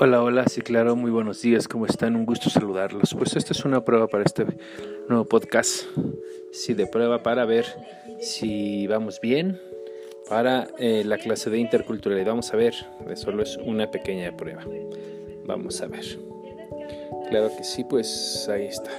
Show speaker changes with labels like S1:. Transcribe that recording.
S1: Hola, hola, sí, claro, muy buenos días, ¿cómo están? Un gusto saludarlos. Pues esta es una prueba para este nuevo podcast. Sí, de prueba para ver si vamos bien para eh, la clase de interculturalidad. Vamos a ver, solo es una pequeña prueba. Vamos a ver. Claro que sí, pues ahí está.